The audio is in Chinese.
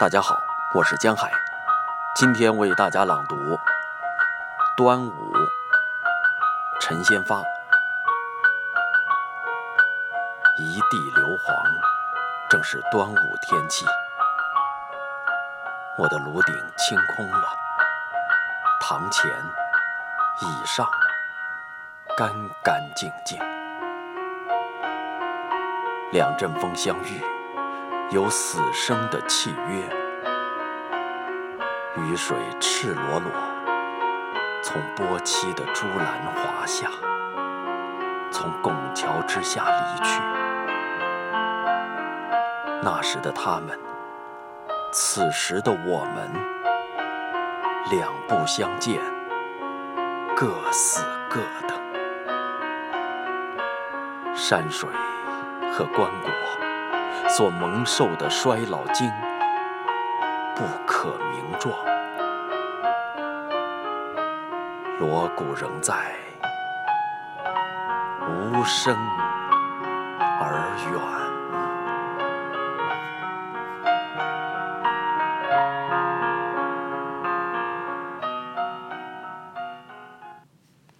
大家好，我是江海，今天为大家朗读《端午》，陈先发。一地硫磺，正是端午天气。我的炉顶清空了，堂前、椅上干干净净。两阵风相遇。有死生的契约，雨水赤裸裸从波漆的朱栏滑下，从拱桥之下离去。那时的他们，此时的我们，两不相见，各死各的。山水和棺椁。所蒙受的衰老经不可名状，锣鼓仍在，无声而远。